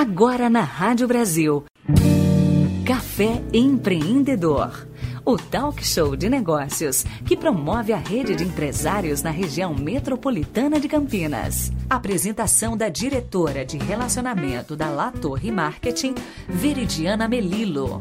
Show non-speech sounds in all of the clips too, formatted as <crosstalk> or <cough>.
Agora na Rádio Brasil. Café Empreendedor. O talk show de negócios que promove a rede de empresários na região metropolitana de Campinas. Apresentação da diretora de relacionamento da La Torre Marketing, Veridiana Melilo.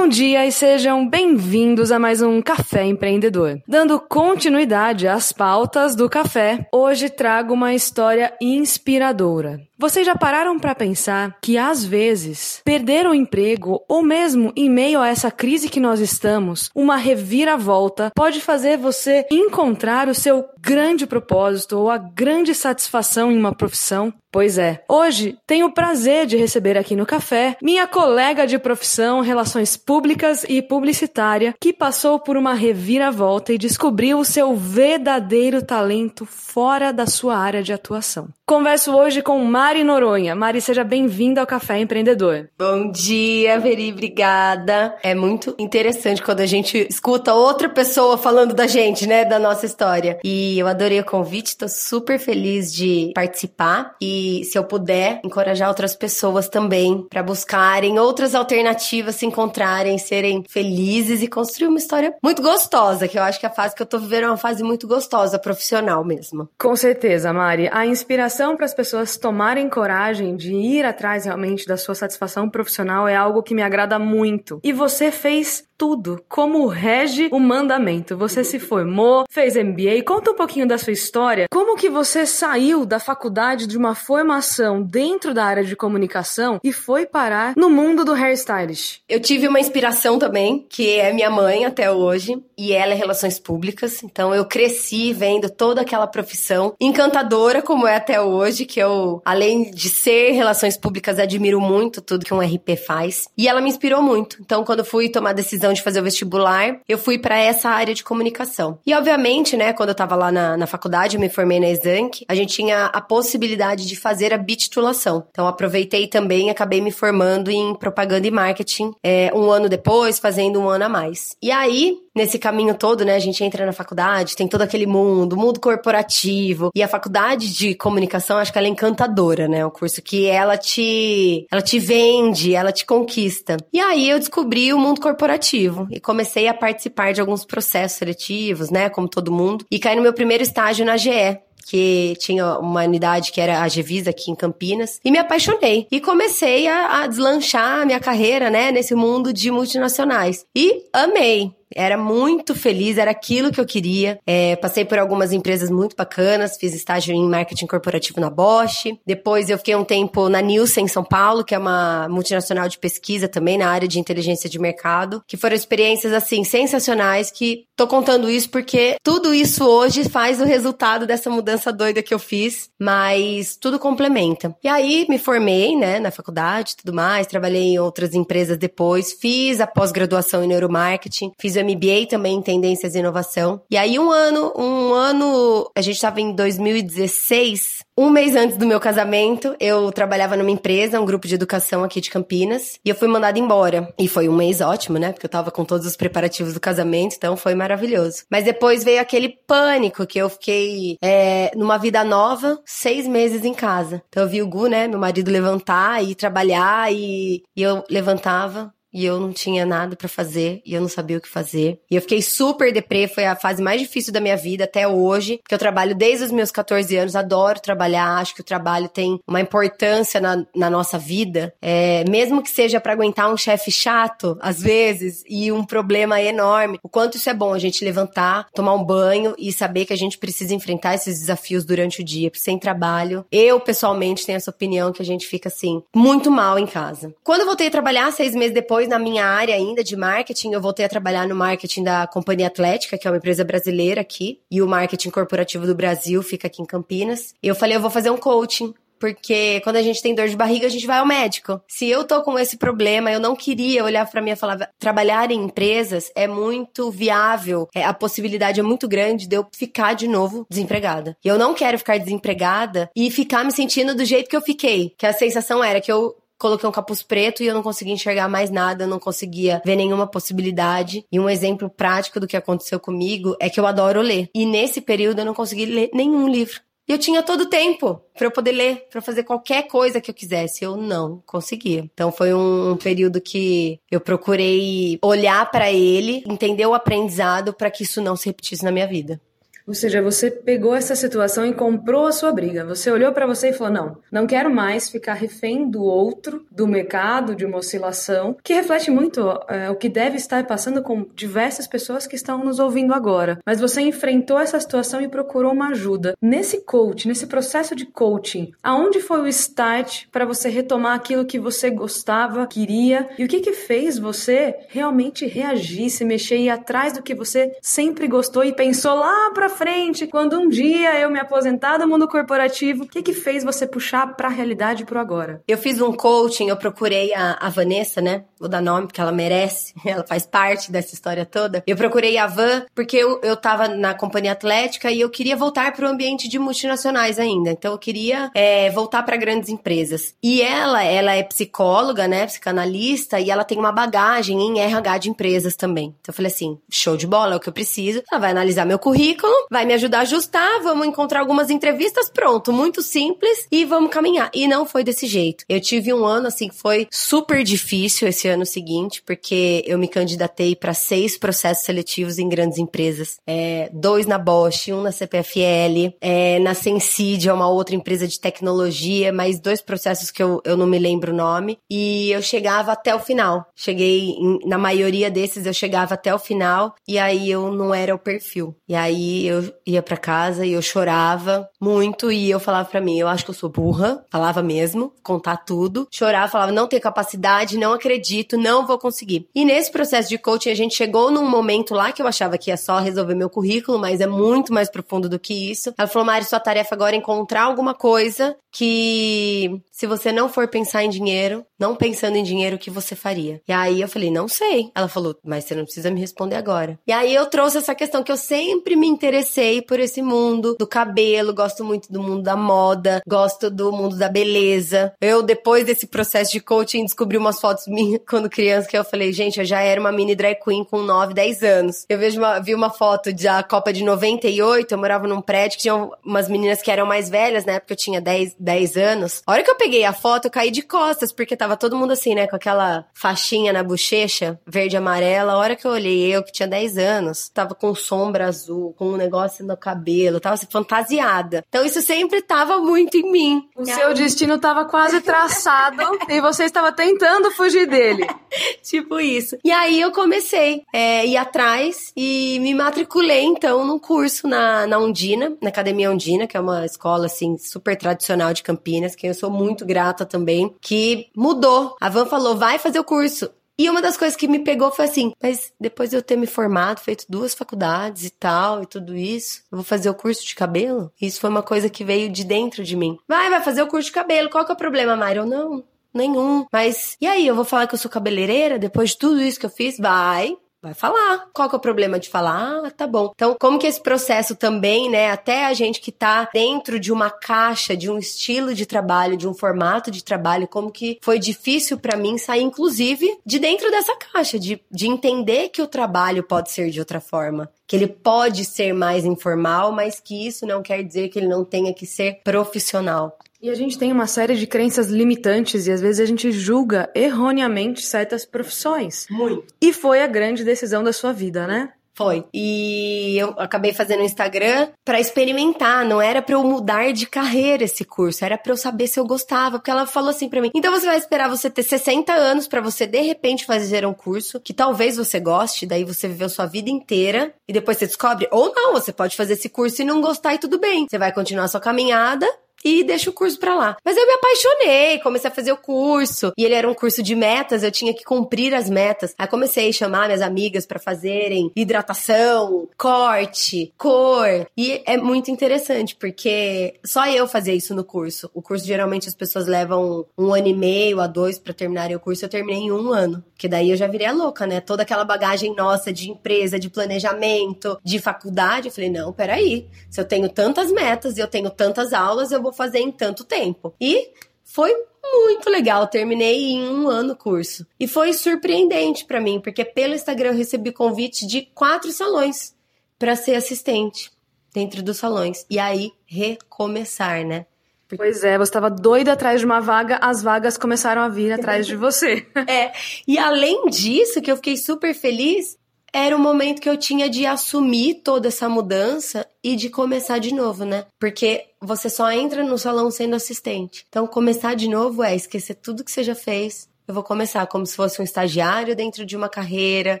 Bom dia e sejam bem-vindos a mais um Café Empreendedor. Dando continuidade às pautas do café, hoje trago uma história inspiradora. Vocês já pararam para pensar que às vezes perder o emprego ou mesmo em meio a essa crise que nós estamos, uma reviravolta pode fazer você encontrar o seu grande propósito ou a grande satisfação em uma profissão? Pois é, hoje tenho o prazer de receber aqui no café minha colega de profissão, relações públicas e publicitária, que passou por uma reviravolta e descobriu o seu verdadeiro talento fora da sua área de atuação. Converso hoje com Mari Noronha. Mari, seja bem-vinda ao Café Empreendedor. Bom dia, Veri, obrigada. É muito interessante quando a gente escuta outra pessoa falando da gente, né, da nossa história. E eu adorei o convite, tô super feliz de participar e se eu puder, encorajar outras pessoas também para buscarem outras alternativas, se encontrarem, serem felizes e construir uma história muito gostosa, que eu acho que a fase que eu tô vivendo é uma fase muito gostosa, profissional mesmo. Com certeza, Mari. A inspiração para as pessoas tomarem coragem de ir atrás realmente da sua satisfação profissional é algo que me agrada muito. E você fez tudo, como rege o mandamento. Você se formou, fez MBA, conta um pouquinho da sua história. Como que você saiu da faculdade de uma formação dentro da área de comunicação e foi parar no mundo do hairstylist? Eu tive uma inspiração também, que é minha mãe até hoje, e ela é relações públicas. Então eu cresci vendo toda aquela profissão encantadora como é até hoje, que eu, além de ser relações públicas, admiro muito tudo que um RP faz. E ela me inspirou muito. Então quando fui tomar decisão decisão de fazer o vestibular, eu fui para essa área de comunicação. E obviamente, né, quando eu tava lá na, na faculdade, eu me formei na Exanc, a gente tinha a possibilidade de fazer a bititulação. Então aproveitei também, acabei me formando em propaganda e marketing é, um ano depois, fazendo um ano a mais. E aí, nesse caminho todo, né, a gente entra na faculdade, tem todo aquele mundo, mundo corporativo, e a faculdade de comunicação, acho que ela é encantadora, né, o curso que ela te, ela te vende, ela te conquista. E aí eu descobri o mundo corporativo e comecei a participar de alguns processos seletivos, né, como todo mundo, e caí no meu primeiro estágio na GE, que tinha uma unidade que era a Gevisa aqui em Campinas, e me apaixonei. E comecei a, a deslanchar a minha carreira, né, nesse mundo de multinacionais. E amei. Era muito feliz, era aquilo que eu queria. É, passei por algumas empresas muito bacanas, fiz estágio em marketing corporativo na Bosch. Depois eu fiquei um tempo na Nielsen em São Paulo, que é uma multinacional de pesquisa também na área de inteligência de mercado, que foram experiências assim sensacionais que tô contando isso porque tudo isso hoje faz o resultado dessa mudança doida que eu fiz, mas tudo complementa. E aí me formei, né, na faculdade, tudo mais, trabalhei em outras empresas depois, fiz a pós-graduação em neuromarketing, fiz o MBA também em tendências e inovação. E aí um ano, um ano, a gente estava em 2016, um mês antes do meu casamento, eu trabalhava numa empresa, um grupo de educação aqui de Campinas, e eu fui mandada embora. E foi um mês ótimo, né? Porque eu tava com todos os preparativos do casamento, então foi maravilhoso. Mas depois veio aquele pânico que eu fiquei é, numa vida nova, seis meses em casa. Então eu vi o Gu, né, meu marido levantar e trabalhar, e, e eu levantava, e eu não tinha nada para fazer e eu não sabia o que fazer. E eu fiquei super deprê, foi a fase mais difícil da minha vida até hoje, porque eu trabalho desde os meus 14 anos, adoro trabalhar, acho que o trabalho tem uma importância na, na nossa vida, é, mesmo que seja para aguentar um chefe chato, às vezes, e um problema enorme. O quanto isso é bom a gente levantar, tomar um banho e saber que a gente precisa enfrentar esses desafios durante o dia, sem trabalho, eu pessoalmente tenho essa opinião que a gente fica assim, muito mal em casa. Quando eu voltei a trabalhar, seis meses depois, depois, na minha área ainda de marketing, eu voltei a trabalhar no marketing da Companhia Atlética, que é uma empresa brasileira aqui, e o marketing corporativo do Brasil fica aqui em Campinas. E eu falei, eu vou fazer um coaching porque quando a gente tem dor de barriga, a gente vai ao médico. Se eu tô com esse problema, eu não queria olhar para mim e falar, trabalhar em empresas é muito viável, é, a possibilidade é muito grande de eu ficar de novo desempregada. E eu não quero ficar desempregada e ficar me sentindo do jeito que eu fiquei, que a sensação era que eu coloquei um capuz preto e eu não conseguia enxergar mais nada, eu não conseguia ver nenhuma possibilidade. E um exemplo prático do que aconteceu comigo é que eu adoro ler. E nesse período eu não consegui ler nenhum livro. E eu tinha todo o tempo para eu poder ler, para fazer qualquer coisa que eu quisesse. Eu não conseguia. Então foi um, período que eu procurei olhar para ele, entender o aprendizado para que isso não se repetisse na minha vida. Ou seja, você pegou essa situação e comprou a sua briga. Você olhou para você e falou: não, não quero mais ficar refém do outro, do mercado, de uma oscilação, que reflete muito é, o que deve estar passando com diversas pessoas que estão nos ouvindo agora. Mas você enfrentou essa situação e procurou uma ajuda. Nesse coach, nesse processo de coaching, aonde foi o start para você retomar aquilo que você gostava, queria e o que que fez você realmente reagir, se mexer e ir atrás do que você sempre gostou e pensou lá para frente, quando um dia eu me aposentar do mundo corporativo, o que que fez você puxar pra realidade pro agora? Eu fiz um coaching, eu procurei a, a Vanessa, né? Vou dar nome porque ela merece, <laughs> ela faz parte dessa história toda. Eu procurei a Van porque eu, eu tava na companhia atlética e eu queria voltar pro ambiente de multinacionais ainda. Então eu queria é, voltar para grandes empresas. E ela, ela é psicóloga, né? Psicanalista e ela tem uma bagagem em RH de empresas também. Então eu falei assim, show de bola, é o que eu preciso. Ela vai analisar meu currículo vai me ajudar a ajustar, vamos encontrar algumas entrevistas, pronto, muito simples e vamos caminhar. E não foi desse jeito. Eu tive um ano assim que foi super difícil esse ano seguinte, porque eu me candidatei para seis processos seletivos em grandes empresas, é, dois na Bosch, um na CPFL, é, na Sensidia, uma outra empresa de tecnologia, mais dois processos que eu, eu não me lembro o nome. E eu chegava até o final. Cheguei em, na maioria desses eu chegava até o final e aí eu não era o perfil. E aí eu eu ia para casa e eu chorava muito e eu falava para mim, eu acho que eu sou burra, falava mesmo, contar tudo, chorava, falava não tenho capacidade, não acredito, não vou conseguir. E nesse processo de coaching a gente chegou num momento lá que eu achava que ia só resolver meu currículo, mas é muito mais profundo do que isso. Ela falou: "Mari, sua tarefa agora é encontrar alguma coisa que se você não for pensar em dinheiro, não pensando em dinheiro, o que você faria?" E aí eu falei: "Não sei". Ela falou: "Mas você não precisa me responder agora". E aí eu trouxe essa questão que eu sempre me interessei interessei por esse mundo do cabelo, gosto muito do mundo da moda, gosto do mundo da beleza. Eu, depois desse processo de coaching, descobri umas fotos minhas <laughs> quando criança que eu falei, gente, eu já era uma mini drag queen com 9, 10 anos. Eu vejo uma, vi uma foto da Copa de 98, eu morava num prédio que tinha umas meninas que eram mais velhas, né? Porque eu tinha 10, 10 anos. A hora que eu peguei a foto, eu caí de costas, porque tava todo mundo assim, né? Com aquela faixinha na bochecha, verde e amarela. A hora que eu olhei, eu que tinha 10 anos, tava com sombra azul, com um negócio no cabelo, tava assim, fantasiada. Então isso sempre tava muito em mim. O seu destino tava quase traçado <laughs> e você estava tentando fugir dele. <laughs> tipo isso. E aí eu comecei é, ir atrás e me matriculei então num curso na, na Undina, na Academia Undina, que é uma escola assim super tradicional de Campinas, que eu sou muito grata também, que mudou. A Van falou: vai fazer o curso. E uma das coisas que me pegou foi assim, mas depois de eu ter me formado, feito duas faculdades e tal, e tudo isso, eu vou fazer o curso de cabelo? Isso foi uma coisa que veio de dentro de mim. Vai, vai fazer o curso de cabelo, qual que é o problema, Mário? Não, nenhum. Mas, e aí, eu vou falar que eu sou cabeleireira depois de tudo isso que eu fiz? Vai, vai falar. Qual que é o problema de falar? Ah, tá bom. Então, como que esse processo também, né, até a gente que tá dentro de uma caixa, de um estilo de trabalho, de um formato de trabalho, como que foi difícil para mim sair, inclusive, de dentro dessa caixa, de, de entender que o trabalho pode ser de outra forma. Que ele pode ser mais informal, mas que isso não quer dizer que ele não tenha que ser profissional. E a gente tem uma série de crenças limitantes e às vezes a gente julga erroneamente certas profissões. Muito. E foi a grande decisão da sua vida, né? Foi. E eu acabei fazendo o Instagram para experimentar, não era para eu mudar de carreira esse curso, era para eu saber se eu gostava, porque ela falou assim para mim: "Então você vai esperar você ter 60 anos para você de repente fazer um curso que talvez você goste, daí você viveu sua vida inteira e depois você descobre ou não, você pode fazer esse curso e não gostar e tudo bem. Você vai continuar sua caminhada e deixa o curso pra lá. Mas eu me apaixonei, comecei a fazer o curso. E ele era um curso de metas, eu tinha que cumprir as metas. Aí comecei a chamar minhas amigas para fazerem hidratação, corte, cor. E é muito interessante, porque só eu fazia isso no curso. O curso, geralmente, as pessoas levam um ano e meio a dois para terminarem o curso. Eu terminei em um ano. Que daí eu já virei a louca, né? Toda aquela bagagem nossa de empresa, de planejamento, de faculdade. Eu falei, não, peraí. Se eu tenho tantas metas e eu tenho tantas aulas, eu vou fazer em tanto tempo. E foi muito legal. Terminei em um ano o curso. E foi surpreendente para mim, porque pelo Instagram eu recebi convite de quatro salões para ser assistente dentro dos salões. E aí, recomeçar, né? Porque... Pois é, você estava doida atrás de uma vaga, as vagas começaram a vir <laughs> atrás de você. é, e além disso, que eu fiquei super feliz, era o momento que eu tinha de assumir toda essa mudança e de começar de novo, né? Porque você só entra no salão sendo assistente. Então, começar de novo é esquecer tudo que você já fez, eu vou começar como se fosse um estagiário dentro de uma carreira,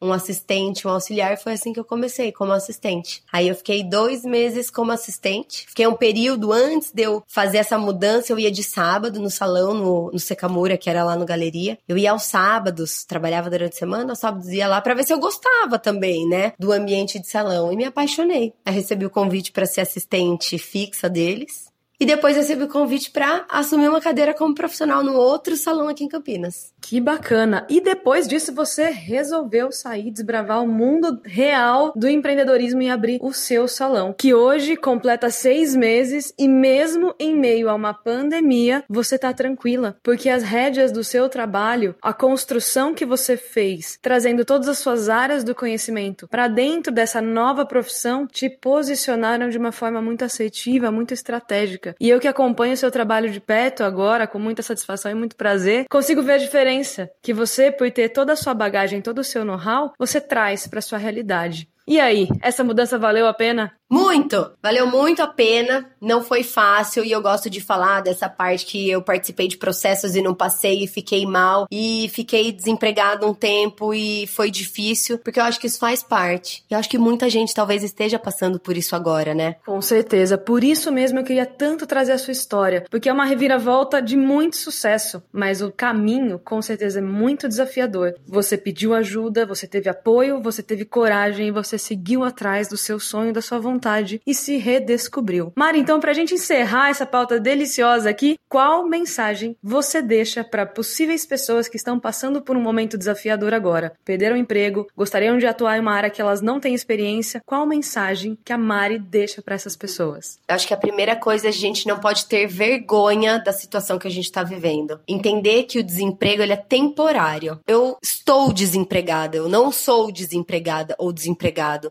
um assistente, um auxiliar. Foi assim que eu comecei, como assistente. Aí eu fiquei dois meses como assistente. Fiquei um período antes de eu fazer essa mudança. Eu ia de sábado no salão, no, no Secamura, que era lá no Galeria. Eu ia aos sábados, trabalhava durante a semana, aos sábados ia lá para ver se eu gostava também, né, do ambiente de salão. E me apaixonei. Aí recebi o convite para ser assistente fixa deles. E depois recebi o convite para assumir uma cadeira como profissional no outro salão aqui em Campinas. Que bacana! E depois disso você resolveu sair, desbravar o mundo real do empreendedorismo e abrir o seu salão, que hoje completa seis meses e mesmo em meio a uma pandemia você tá tranquila, porque as rédeas do seu trabalho, a construção que você fez, trazendo todas as suas áreas do conhecimento para dentro dessa nova profissão, te posicionaram de uma forma muito assertiva, muito estratégica e eu que acompanho o seu trabalho de perto agora, com muita satisfação e muito prazer, consigo ver a diferença que você, por ter toda a sua bagagem, todo o seu know-how, você traz para sua realidade. E aí, essa mudança valeu a pena? Muito! Valeu muito a pena. Não foi fácil e eu gosto de falar dessa parte que eu participei de processos e não passei e fiquei mal e fiquei desempregado um tempo e foi difícil, porque eu acho que isso faz parte. Eu acho que muita gente talvez esteja passando por isso agora, né? Com certeza. Por isso mesmo eu queria tanto trazer a sua história, porque é uma reviravolta de muito sucesso, mas o caminho com certeza é muito desafiador. Você pediu ajuda, você teve apoio, você teve coragem e você seguiu atrás do seu sonho, da sua vontade e se redescobriu. Mari, então, para a gente encerrar essa pauta deliciosa aqui, qual mensagem você deixa para possíveis pessoas que estão passando por um momento desafiador agora? Perderam o emprego, gostariam de atuar em uma área que elas não têm experiência? Qual mensagem que a Mari deixa para essas pessoas? Acho que a primeira coisa é a gente não pode ter vergonha da situação que a gente está vivendo. Entender que o desemprego ele é temporário. Eu estou desempregada, eu não sou desempregada ou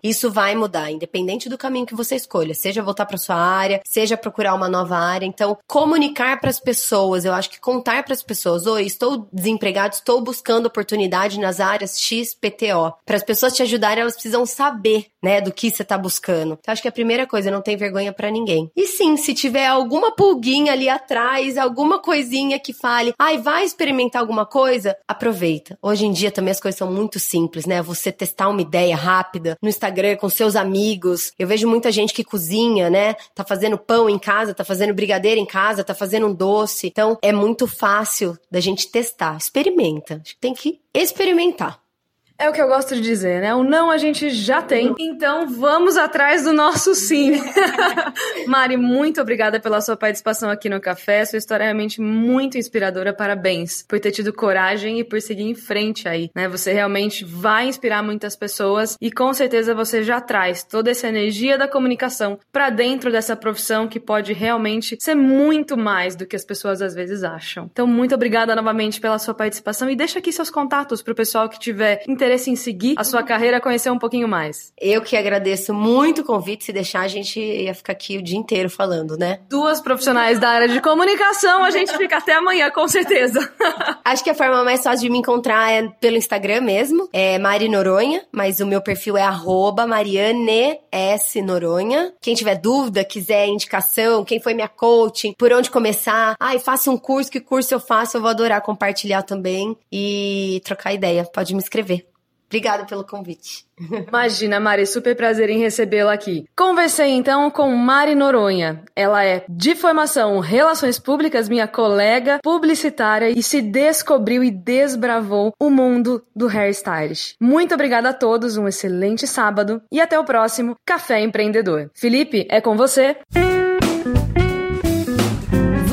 Isso vai mudar, independente do caminho caminho que você escolha, seja voltar para sua área, seja procurar uma nova área. Então, comunicar para as pessoas, eu acho que contar para as pessoas, oi, estou desempregado, estou buscando oportunidade nas áreas XPTO. Para as pessoas te ajudarem, elas precisam saber, né, do que você está buscando. Então, acho que a primeira coisa, não tem vergonha para ninguém. E sim, se tiver alguma pulguinha ali atrás, alguma coisinha que fale, ai, vai experimentar alguma coisa, aproveita. Hoje em dia também as coisas são muito simples, né? Você testar uma ideia rápida no Instagram com seus amigos. Eu vejo muita gente que cozinha, né? Tá fazendo pão em casa, tá fazendo brigadeiro em casa, tá fazendo um doce. Então é muito fácil da gente testar. Experimenta. Tem que experimentar. É o que eu gosto de dizer, né? O não a gente já tem, então vamos atrás do nosso sim. <laughs> Mari, muito obrigada pela sua participação aqui no Café. Sua história é realmente muito inspiradora. Parabéns por ter tido coragem e por seguir em frente aí, né? Você realmente vai inspirar muitas pessoas e com certeza você já traz toda essa energia da comunicação para dentro dessa profissão que pode realmente ser muito mais do que as pessoas às vezes acham. Então, muito obrigada novamente pela sua participação e deixa aqui seus contatos para o pessoal que tiver interesse interesse em seguir a sua carreira, conhecer um pouquinho mais. Eu que agradeço muito o convite. Se deixar, a gente ia ficar aqui o dia inteiro falando, né? Duas profissionais da área de comunicação, a gente fica até amanhã, com certeza. <laughs> Acho que a forma mais fácil de me encontrar é pelo Instagram mesmo. É Mari Noronha, mas o meu perfil é arroba Mariane S. Noronha. Quem tiver dúvida, quiser indicação, quem foi minha coaching, por onde começar, ai, faça um curso, que curso eu faço, eu vou adorar compartilhar também e trocar ideia. Pode me escrever. Obrigada pelo convite. Imagina, Mari, super prazer em recebê-la aqui. Conversei então com Mari Noronha. Ela é de formação Relações Públicas, minha colega publicitária e se descobriu e desbravou o mundo do hairstylist. Muito obrigada a todos, um excelente sábado e até o próximo Café Empreendedor. Felipe, é com você.